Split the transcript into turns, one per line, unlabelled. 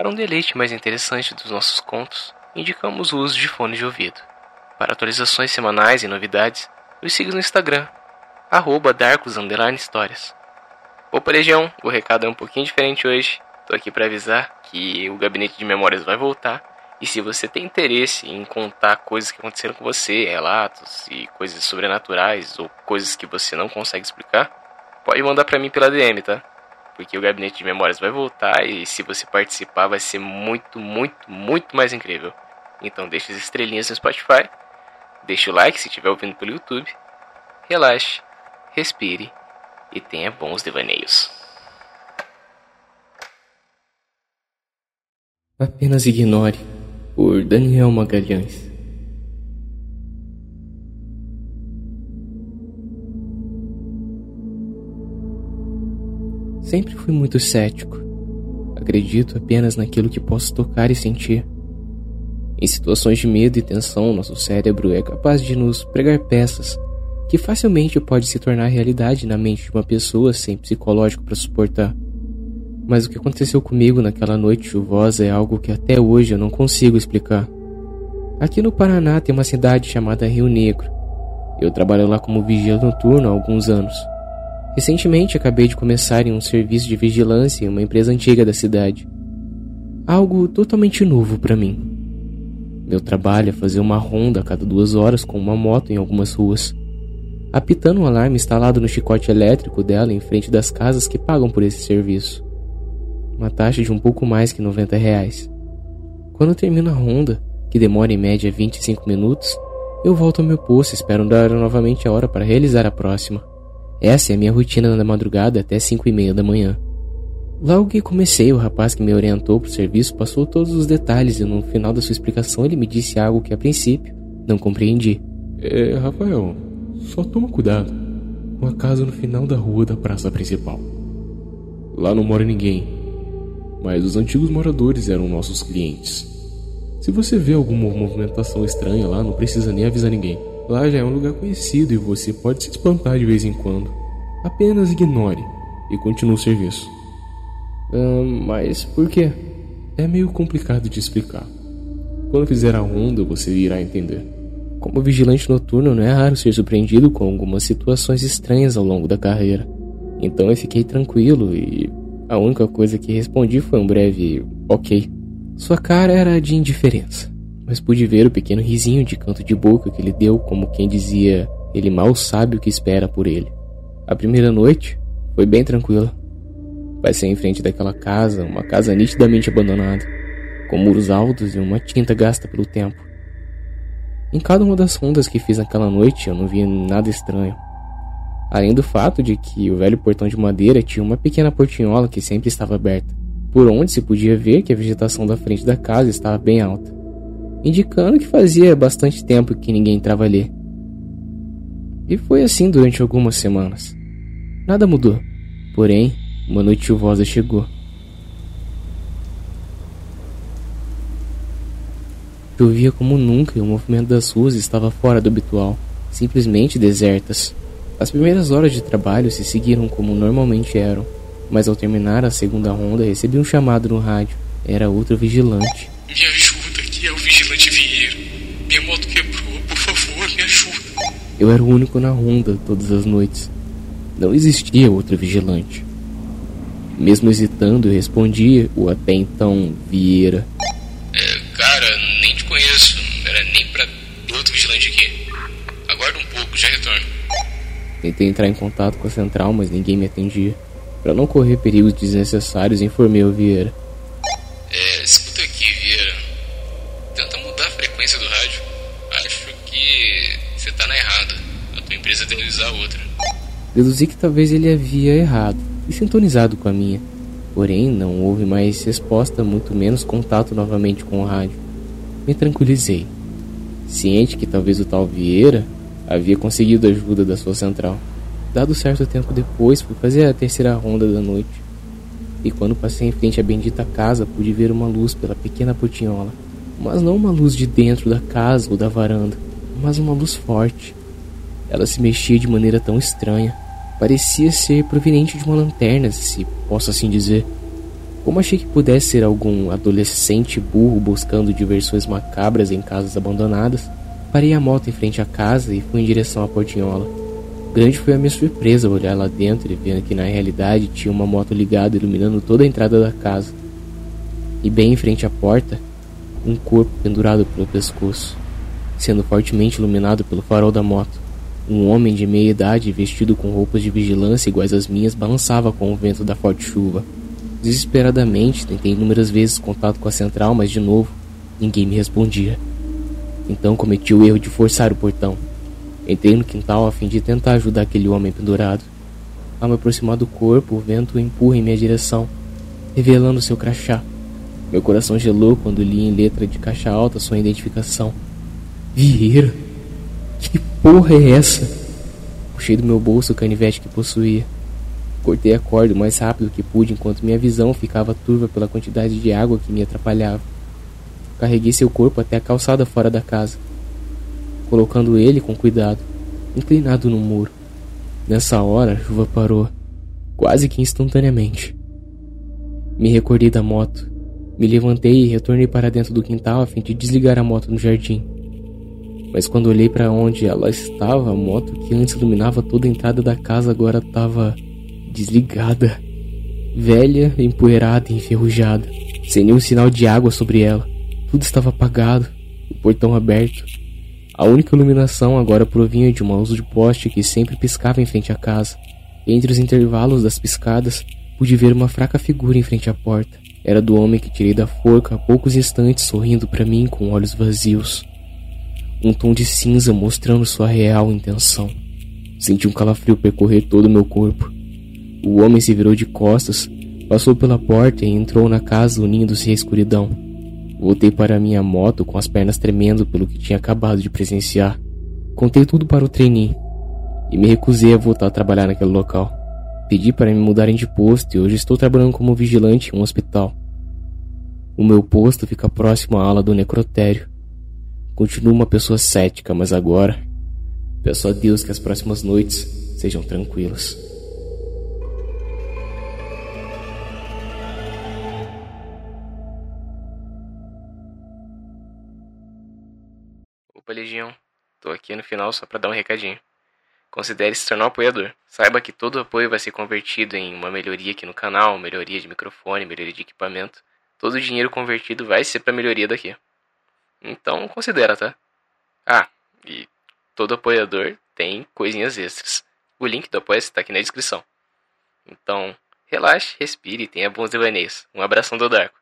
Para um deleite mais interessante dos nossos contos, indicamos o uso de fones de ouvido. Para atualizações semanais e novidades, nos siga no Instagram, arroba. Opa, Legião, o recado é um pouquinho diferente hoje. Tô aqui para avisar que o Gabinete de Memórias vai voltar. E se você tem interesse em contar coisas que aconteceram com você, relatos e coisas sobrenaturais ou coisas que você não consegue explicar, pode mandar para mim pela DM, tá? Porque o Gabinete de Memórias vai voltar e se você participar vai ser muito, muito, muito mais incrível. Então deixe as estrelinhas no Spotify, deixe o like se estiver ouvindo pelo YouTube, relaxe, respire e tenha bons devaneios. Apenas ignore, por Daniel Magalhães. Sempre fui muito cético. Acredito apenas naquilo que posso tocar e sentir. Em situações de medo e tensão, nosso cérebro é capaz de nos pregar peças que facilmente pode se tornar realidade na mente de uma pessoa sem psicológico para suportar. Mas o que aconteceu comigo naquela noite chuvosa é algo que até hoje eu não consigo explicar. Aqui no Paraná tem uma cidade chamada Rio Negro. Eu trabalho lá como vigia noturno há alguns anos. Recentemente acabei de começar em um serviço de vigilância em uma empresa antiga da cidade. Algo totalmente novo para mim. Meu trabalho é fazer uma ronda a cada duas horas com uma moto em algumas ruas apitando um alarme instalado no chicote elétrico dela em frente das casas que pagam por esse serviço. Uma taxa de um pouco mais que 90 reais. Quando termino a ronda, que demora em média 25 minutos, eu volto ao meu posto e espero dar novamente a hora para realizar a próxima. Essa é a minha rotina na madrugada até 5 e meia da manhã. Logo que comecei, o rapaz que me orientou para o serviço passou todos os detalhes e no final da sua explicação ele me disse algo que a princípio não compreendi.
É, Rafael, só toma cuidado com a casa no final da rua da praça principal. Lá não mora ninguém, mas os antigos moradores eram nossos clientes. Se você vê alguma movimentação estranha lá, não precisa nem avisar ninguém. Lá já é um lugar conhecido e você pode se espantar de vez em quando. Apenas ignore e continue o serviço.
mas por quê?
É meio complicado de explicar. Quando fizer a ronda, você irá entender.
Como vigilante noturno, não é raro ser surpreendido com algumas situações estranhas ao longo da carreira. Então eu fiquei tranquilo e a única coisa que respondi foi um breve ok. Sua cara era de indiferença, mas pude ver o pequeno risinho de canto de boca que ele deu, como quem dizia: ele mal sabe o que espera por ele. A primeira noite foi bem tranquila. Passei em frente daquela casa, uma casa nitidamente abandonada, com muros altos e uma tinta gasta pelo tempo. Em cada uma das rondas que fiz naquela noite, eu não vi nada estranho. Além do fato de que o velho portão de madeira tinha uma pequena portinhola que sempre estava aberta, por onde se podia ver que a vegetação da frente da casa estava bem alta, indicando que fazia bastante tempo que ninguém entrava ali. E foi assim durante algumas semanas. Nada mudou, porém, uma noite chuvosa chegou. Chovia como nunca e o movimento das ruas estava fora do habitual, simplesmente desertas. As primeiras horas de trabalho se seguiram como normalmente eram, mas ao terminar a segunda ronda recebi um chamado no rádio. Era outro vigilante.
Me ajuda, aqui é o vigilante Vieira. Minha moto quebrou, por favor, me ajuda.
Eu era o único na ronda todas as noites. Não existia outro vigilante. Mesmo hesitando, eu respondi o até então Vieira. Tentei entrar em contato com a central, mas ninguém me atendia. Para não correr perigos desnecessários, informei o Vieira. Deduzi que talvez ele havia errado e sintonizado com a minha. Porém, não houve mais resposta, muito menos contato novamente com o rádio. Me tranquilizei, ciente que talvez o tal Vieira havia conseguido a ajuda da sua central. Dado certo tempo depois, fui fazer a terceira ronda da noite. E quando passei em frente à bendita casa, pude ver uma luz pela pequena portinhola. Mas não uma luz de dentro da casa ou da varanda, mas uma luz forte. Ela se mexia de maneira tão estranha. Parecia ser proveniente de uma lanterna, se posso assim dizer. Como achei que pudesse ser algum adolescente burro buscando diversões macabras em casas abandonadas, parei a moto em frente à casa e fui em direção à portinhola. Grande foi a minha surpresa ao olhar lá dentro e ver que na realidade tinha uma moto ligada iluminando toda a entrada da casa. E bem em frente à porta, um corpo pendurado pelo pescoço, sendo fortemente iluminado pelo farol da moto. Um homem de meia idade vestido com roupas de vigilância iguais às minhas balançava com o vento da forte chuva. Desesperadamente, tentei inúmeras vezes contato com a central, mas de novo, ninguém me respondia. Então cometi o erro de forçar o portão. Entrei no quintal a fim de tentar ajudar aquele homem pendurado. Ao me aproximar do corpo, o vento empurra em minha direção, revelando seu crachá. Meu coração gelou quando li em letra de caixa alta sua identificação. Vieira? Que porra é essa? Puxei do meu bolso o canivete que possuía. Cortei a corda o mais rápido que pude enquanto minha visão ficava turva pela quantidade de água que me atrapalhava. Carreguei seu corpo até a calçada fora da casa, colocando ele com cuidado, inclinado no muro. Nessa hora, a chuva parou, quase que instantaneamente. Me recordei da moto. Me levantei e retornei para dentro do quintal a fim de desligar a moto no jardim. Mas quando olhei para onde ela estava, a moto que antes iluminava toda a entrada da casa agora estava desligada, velha, empoeirada e enferrujada, sem nenhum sinal de água sobre ela. Tudo estava apagado, o portão aberto. A única iluminação agora provinha de uma luz de poste que sempre piscava em frente à casa. Entre os intervalos das piscadas, pude ver uma fraca figura em frente à porta. Era do homem que tirei da forca há poucos instantes, sorrindo para mim com olhos vazios. Um tom de cinza mostrando sua real intenção. Senti um calafrio percorrer todo o meu corpo. O homem se virou de costas, passou pela porta e entrou na casa unindo-se à escuridão. Voltei para minha moto com as pernas tremendo pelo que tinha acabado de presenciar. Contei tudo para o trainee e me recusei a voltar a trabalhar naquele local. Pedi para me mudarem de posto e hoje estou trabalhando como vigilante em um hospital. O meu posto fica próximo à ala do necrotério. Continuo uma pessoa cética, mas agora peço a Deus que as próximas noites sejam tranquilas.
Opa, Legião. Tô aqui no final só para dar um recadinho. Considere se tornar um apoiador. Saiba que todo apoio vai ser convertido em uma melhoria aqui no canal, melhoria de microfone, melhoria de equipamento. Todo o dinheiro convertido vai ser para melhoria daqui. Então considera, tá? Ah, e todo apoiador tem coisinhas extras. O link do apoio está aqui na descrição. Então, relaxe, respire e tenha bons devaneios. Um abração do Darko.